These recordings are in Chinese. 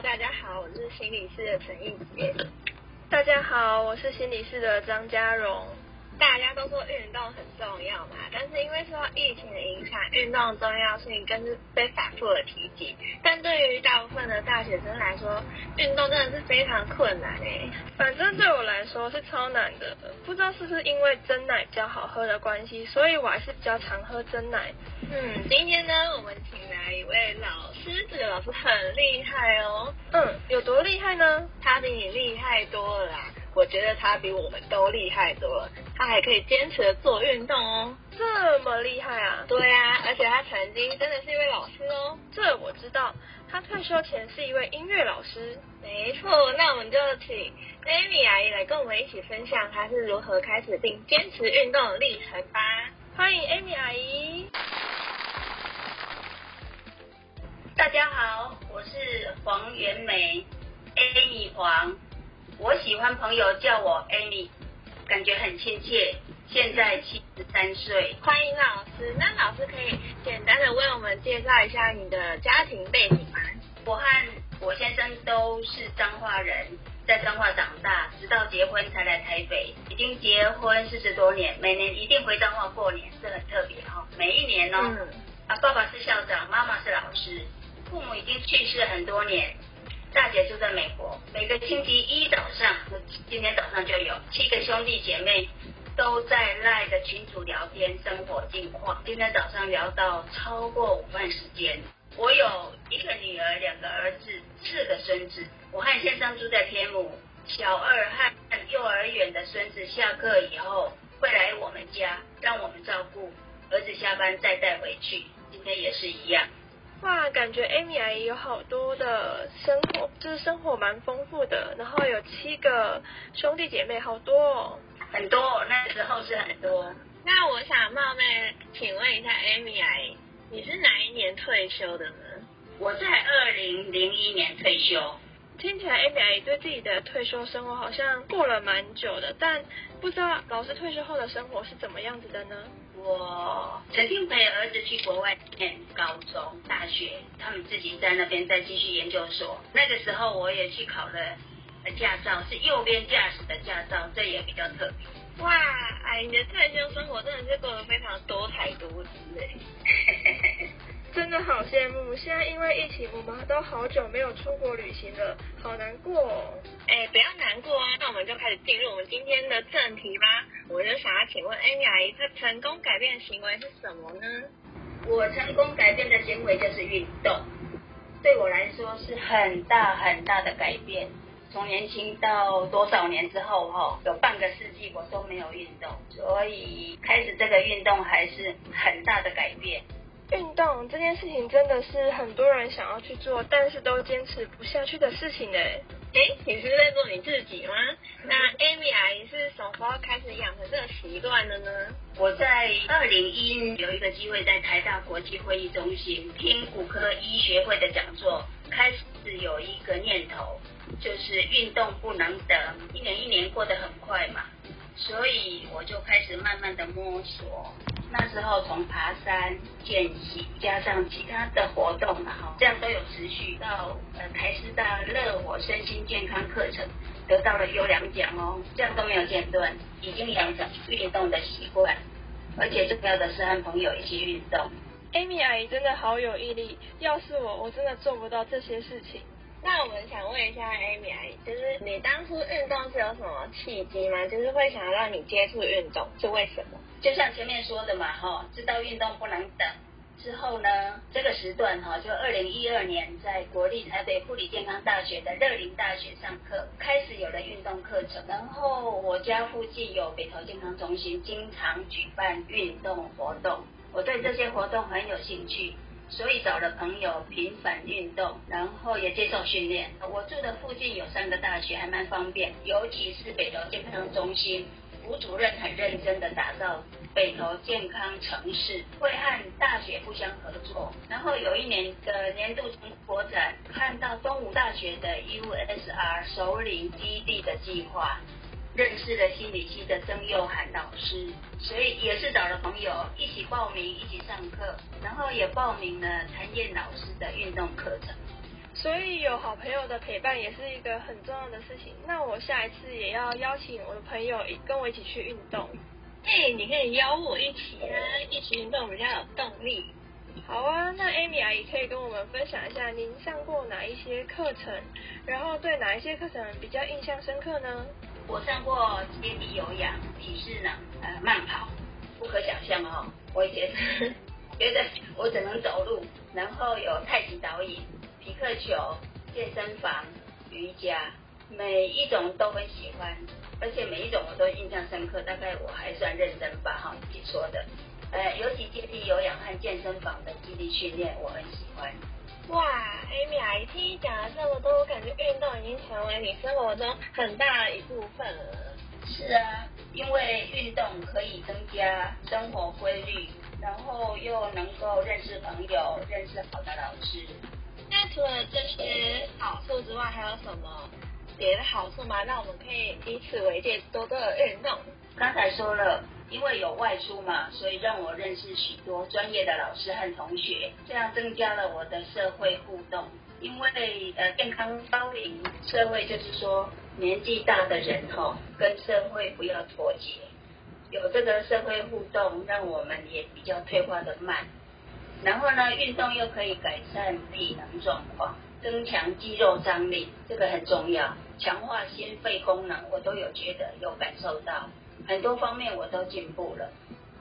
大家好，我是心理师的陈映杰。大家好，我是心理师的张嘉荣。大家都说运动很重要嘛，但是因为受到疫情的影响，运动重要性更是被反复的提及。但对于大部分的大学生来说，运动真的是非常困难诶。反正对我来说是超难的，不知道是不是因为真奶比较好喝的关系，所以我还是比较常喝真奶。嗯，今天呢，我们请来一位老师，这个老师很厉害哦。嗯，有多厉害呢？他比你厉害多了啦。我觉得他比我们都厉害多了，他还可以坚持的做运动哦，这么厉害啊？对啊，而且他曾经真的是一位老师哦，这我知道。他退休前是一位音乐老师，没错。那我们就请 Amy 阿姨来跟我们一起分享他是如何开始并坚持运动的历程吧。欢迎 Amy 阿姨。大家好，我是黄元梅，Amy 黄。我喜欢朋友叫我 Amy，感觉很亲切。现在七十三岁，欢迎老师。那老师可以简单的为我们介绍一下你的家庭背景吗？我和我先生都是彰化人，在彰化长大，直到结婚才来台北。已经结婚四十多年，每年一定回彰化过年，是很特别哈。每一年哦，啊，爸爸是校长，妈妈是老师，父母已经去世很多年。大姐住在美国，每个星期一早上，今天早上就有七个兄弟姐妹都在赖的群组聊天，生活近况。今天早上聊到超过午饭时间。我有一个女儿，两个儿子，四个孙子。我和先生住在天母，小二和幼儿园的孙子下课以后会来我们家，让我们照顾。儿子下班再带回去，今天也是一样。哇，感觉 Amy 阿姨有好多的生活，就是生活蛮丰富的。然后有七个兄弟姐妹，好多哦，很多。那时候是很多。那我想冒昧请问一下 Amy 阿姨，你是哪一年退休的呢？我在二零零一年退休。听起来 Amy 对自己的退休生活好像过了蛮久的，但不知道老师退休后的生活是怎么样子的呢？我曾经陪儿子去国外念高中、大学，他们自己在那边再继续研究所。那个时候我也去考了驾照，是右边驾驶的驾照，这也比较特别。哇，哎，你的退休生活真的是过得非常多才多姿哎。真的好羡慕，现在因为疫情，我们都好久没有出国旅行了，好难过。哎，不要难过啊，那我们就开始进入我们今天的正题吧。我就想要请问 Amy 阿姨，她成功改变的行为是什么呢？我成功改变的行为就是运动，对我来说是很大很大的改变。从年轻到多少年之后，哈，有半个世纪我都没有运动，所以开始这个运动还是很大的改变。运动这件事情真的是很多人想要去做，但是都坚持不下去的事情呢。哎，你是在做你自己吗？那 Amy 阿姨是什么时候开始养成这个习惯的呢？我在二零一有一个机会在台大国际会议中心听骨科医学会的讲座，开始有一个念头，就是运动不能等，一年一年过得很快嘛，所以我就开始慢慢的摸索。那时候从爬山、健行，加上其他的活动嘛，哈，这样都有持续到呃台师大乐活身心健康课程得到了优良奖哦，这样都没有间断，已经养成运动的习惯，而且重要的是和朋友一起运动。Amy 阿姨真的好有毅力，要是我，我真的做不到这些事情。那我们想问一下 Amy 阿姨，就是你当初运动是有什么契机吗？就是会想要让你接触运动，是为什么？就像前面说的嘛，哈，知道运动不能等。之后呢，这个时段哈，就二零一二年在国立台北护理健康大学的乐林大学上课，开始有了运动课程。然后我家附近有北投健康中心，经常举办运动活动，我对这些活动很有兴趣，所以找了朋友频繁运动，然后也接受训练。我住的附近有三个大学，还蛮方便，尤其是北投健康中心。吴主任很认真的打造北投健康城市，会和大学互相合作。然后有一年的年度成果展，看到东吴大学的 USR 首领基地的计划，认识了心理系的曾佑涵老师，所以也是找了朋友一起报名，一起上课，然后也报名了谭燕老师的运动课程。所以有好朋友的陪伴也是一个很重要的事情。那我下一次也要邀请我的朋友跟我一起去运动。哎，你可以邀我一起啊，一起运动比较有动力。好啊，那 Amy 阿姨可以跟我们分享一下您上过哪一些课程，然后对哪一些课程比较印象深刻呢？我上过接地有氧、体适能、呃慢跑，不可想象哦。我以前 觉得我只能走路，然后有太极导引、皮克球、健身房、瑜伽，每一种都很喜欢，而且每一种我都印象深刻。大概我还算认真吧，哈，你说的。呃，尤其接地有氧和健身房的肌力训练，我很喜欢。哇，Amy 阿姨听你讲了这么多，我感觉运动已经成为你生活中很大的一部分了。是啊，因为运动可以增加生活规律，然后又能够认识朋友，认识好的老师。那除了这些好处之外，还有什么别的好处吗？那我们可以以此为戒，多多的运动。刚才说了。因为有外出嘛，所以让我认识许多专业的老师和同学，这样增加了我的社会互动。因为呃健康高龄社会就是说年纪大的人哈，跟社会不要脱节，有这个社会互动，让我们也比较退化的慢。然后呢，运动又可以改善体能状况，增强肌肉张力，这个很重要，强化心肺功能，我都有觉得有感受到。很多方面我都进步了，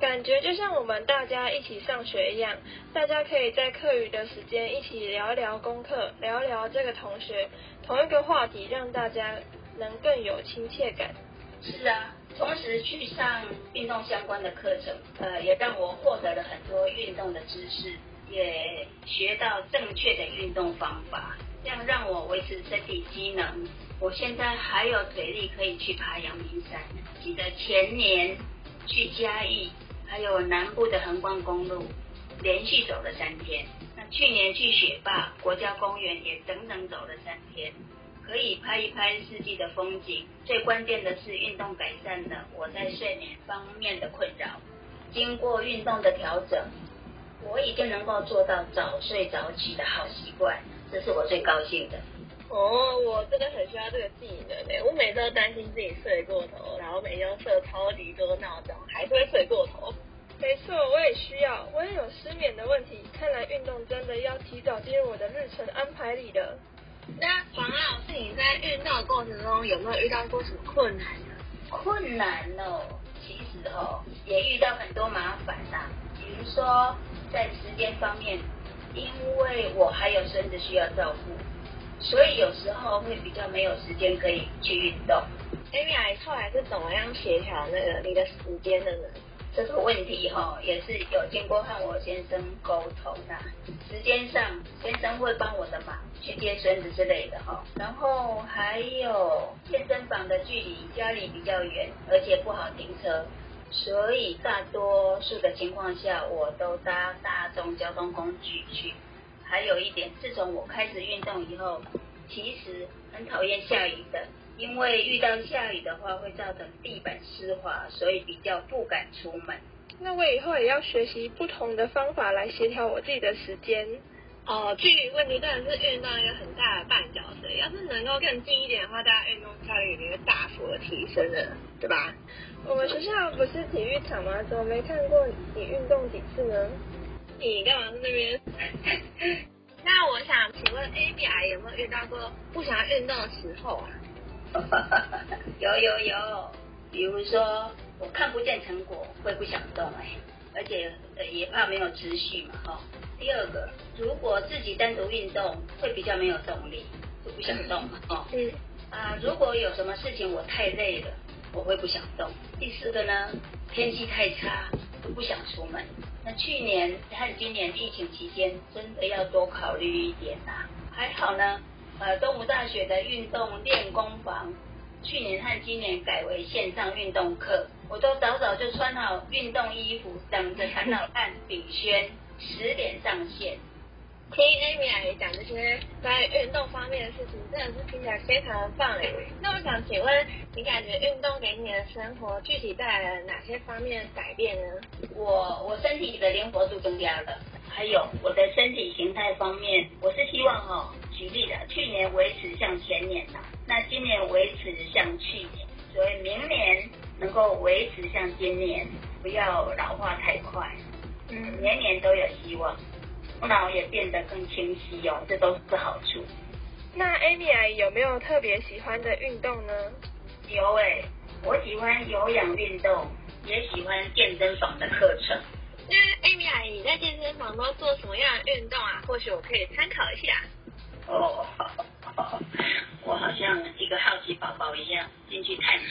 感觉就像我们大家一起上学一样，大家可以在课余的时间一起聊一聊功课，聊一聊这个同学同一个话题，让大家能更有亲切感。是啊，同时去上运动相关的课程，呃，也让我获得了很多运动的知识，也学到正确的运动方法，这样让我维持身体机能。我现在还有腿力可以去爬阳明山。记得前年去嘉义，还有南部的横贯公路，连续走了三天。那去年去雪霸国家公园也整整走了三天，可以拍一拍四季的风景。最关键的是运动改善了我在睡眠方面的困扰。经过运动的调整，我已经能够做到早睡早起的好习惯，这是我最高兴的。哦，我真的很需要这个技能诶！我每次都担心自己睡过头，然后每天都设超级多闹钟，还是会睡过头。没错，我也需要，我也有失眠的问题。看来运动真的要提早进入我的日程安排里了。那黄老师，你在运动的过程中有没有遇到过什么困难呢？困难哦，其实哦，也遇到很多麻烦啦。比如说在时间方面，因为我还有孙子需要照顾。所以有时候会比较没有时间可以去运动。Amy 后来是怎么样协调那个你的时间的呢？这个问题哈，也是有经过和我先生沟通的。时间上，先生会帮我的忙，去接孙子之类的哈。然后还有健身房的距离家里比较远，而且不好停车，所以大多数的情况下，我都搭大众交通工具去。还有一点，自从我开始运动以后，其实很讨厌下雨的，因为遇到下雨的话会造成地板湿滑，所以比较不敢出门。那我以后也要学习不同的方法来协调我自己的时间。哦，距离问题真的是运动一个很大的绊脚石。要是能够更近一点的话，大家运动效率一定会大幅的提升的，对吧？我们学校不是体育场吗？怎么没看过你运动几次呢？你干嘛在那边？那我想请问 A B I 有没有遇到过不想运动的时候啊？有有有，比如说我看不见成果会不想动哎，而且也怕没有持续嘛哈。第二个，如果自己单独运动会比较没有动力，就不想动嘛哦。嗯。啊，如果有什么事情我太累了，我会不想动。第四个呢，天气太差，就不想出门。那去年和今年疫情期间，真的要多考虑一点呐。还好呢，呃，东吴大学的运动练功房，去年和今年改为线上运动课，我都早早就穿好运动衣服，等着谭老汉炳轩十点上线。听 Amy 来讲这些关于运动方面的事情，真的是听起来非常的棒哎。那我想请问，你感觉运动给你的生活具体带来了哪些方面的改变呢？我我身体的灵活度增加了，还有我的身体形态方面，我是希望哈，举例的，去年维持像前年呐，那今年维持像去年，所以明年能够维持像今年，不要老化太快，嗯，年年都有希望，脑也变得更清晰哦，这都是好处。那 Amy 阿姨有没有特别喜欢的运动呢？有诶，我喜欢有氧运动，也喜欢健身房的课程。那 Amy 阿姨在健身房都做什么样的运动啊？或许我可以参考一下。哦，我好像一个好奇宝宝一样进去探索。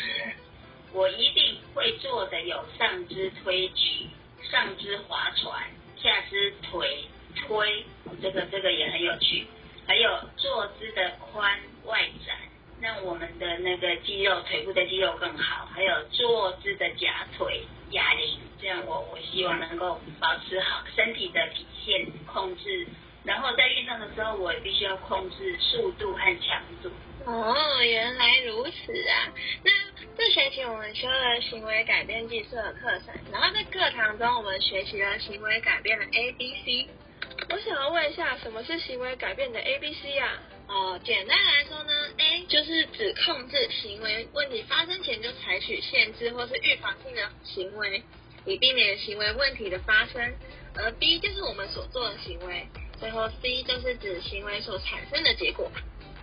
我一定会做的有上肢推举、上肢划船、下肢腿推，这个这个也很有趣。还有坐姿的髋外展，让我们的那个肌肉腿部的肌肉更好。还有坐姿的夹腿哑铃，这样我我希望能够保持好身体的体现控制。然后在运动的时候，我必须要控制速度和强度。哦，原来如此啊！那这学期我们修了行为改变技术的课程，然后在课堂中我们学习了行为改变的 A B C。我想要问一下，什么是行为改变的 A B C 啊？哦，简单来说呢，A 就是指控制行为问题发生前就采取限制或是预防性的行为，以避免行为问题的发生。而 B 就是我们所做的行为，最后 C 就是指行为所产生的结果。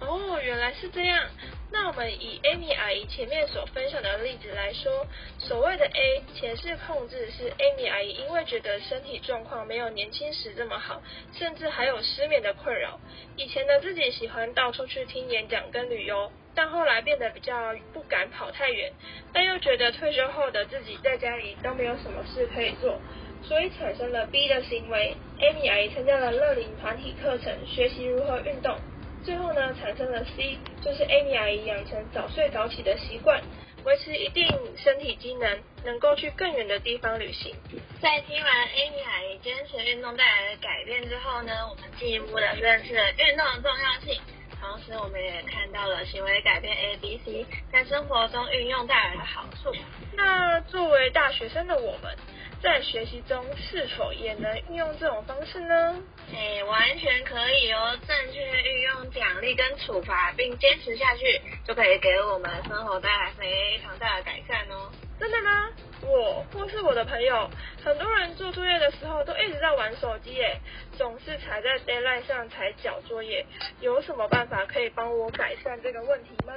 哦，原来是这样。那我们以 Amy 阿姨前面所分享的例子来说，所谓的 A 前世控制是 Amy 阿姨因为觉得身体状况没有年轻时这么好，甚至还有失眠的困扰。以前的自己喜欢到处去听演讲跟旅游，但后来变得比较不敢跑太远，但又觉得退休后的自己在家里都没有什么事可以做，所以产生了 B 的行为。Amy 阿姨参加了乐龄团体课程，学习如何运动。最后呢，产生了 C，就是 Amy 阿姨养成早睡早起的习惯，维持一定身体机能，能够去更远的地方旅行。在听完 Amy 阿姨坚持运动带来的改变之后呢，我们进一步的认识了运动的重要性，同时我们也看到了行为改变 A、B、C 在生活中运用带来的好处。那作为大学生的我们。在学习中是否也能运用这种方式呢？哎，完全可以哦！正确运用奖励跟处罚，并坚持下去，就可以给我们生活带来非常大的改善哦。真的吗？我或是我的朋友，很多人做作业的时候都一直在玩手机，耶，总是踩在 deadline 上才交作业。有什么办法可以帮我改善这个问题吗？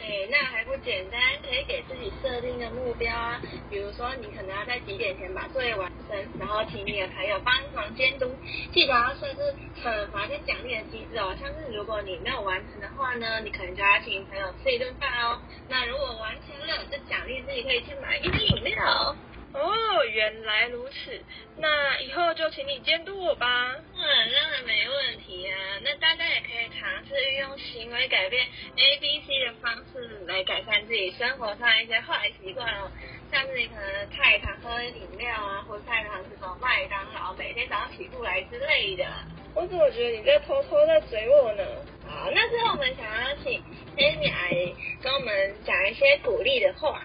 哎，那还不简单？可以给自己设定个目标啊，比如说你可能要在几点前把作业完成，然后请你的朋友帮忙监督。记得要设置惩罚跟奖励的机制哦，像是如果你没有完成的话呢，你可能就要请朋友吃一顿饭哦。那如果完成了，就奖励自己可以去买一瓶饮料。哦，原来如此，那以后就请你监督我吧。嗯，当然没问题啊。那大家也可以尝试运用行为改变 A B C 的方式来改善自己生活上一些坏习惯哦，像是你可能太常喝饮料啊，或太常吃什么麦当劳，每天早上起不来之类的。我怎么觉得你在偷偷在嘴我呢？好，那最后我们想要请 Amy 来跟我们讲一些鼓励的话。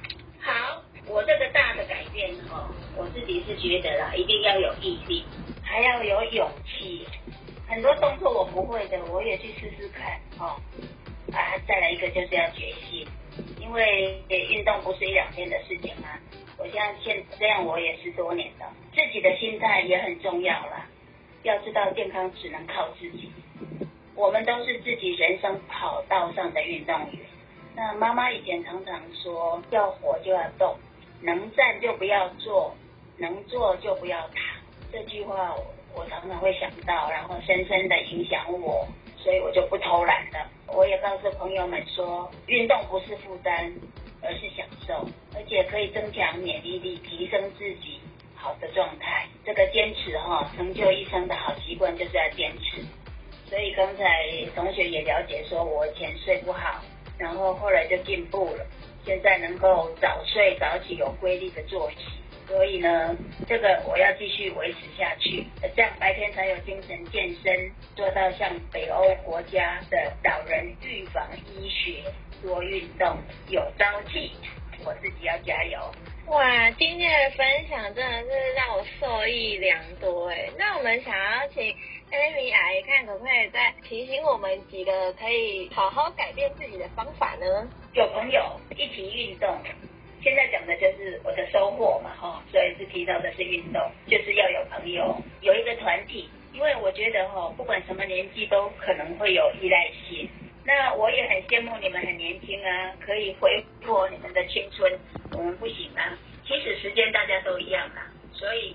我这个大的改变哈，我自己是觉得啦，一定要有毅力，还要有勇气。很多动作我不会的，我也去试试看哦。啊，再来一个就是要决心，因为运动不是一两天的事情啊。我现在现这样我也十多年了，自己的心态也很重要啦。要知道健康只能靠自己，我们都是自己人生跑道上的运动员。那妈妈以前常常说，要活就要动。能站就不要坐，能坐就不要躺。这句话我常常会想到，然后深深的影响我，所以我就不偷懒了。我也告诉朋友们说，运动不是负担，而是享受，而且可以增强免疫力，提升自己好的状态。这个坚持哈，成就一生的好习惯就是要坚持。所以刚才同学也了解说，我以前睡不好，然后后来就进步了。现在能够早睡早起，有规律的作息，所以呢，这个我要继续维持下去，这样白天才有精神健身，做到像北欧国家的老人预防医学，多运动有朝气，我自己要加油。哇，今天的分享真的是让我受益良多哎。那我们想要请 Amy 阿姨看可不可以再提醒我们几个可以好好改变自己的方法呢？有朋友一起运动，现在讲的就是我的收获嘛，哈，所以是提到的是运动，就是要有朋友，有一个团体，因为我觉得哈，不管什么年纪都可能会有依赖性。那我也很羡慕你们很年轻啊，可以挥霍你们的青春，我们不行啊。其实时间大家都一样啊，所以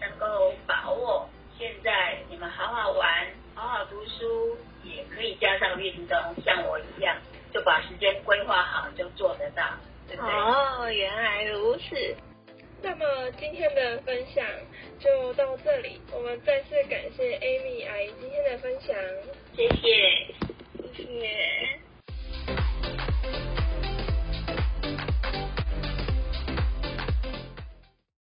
天的分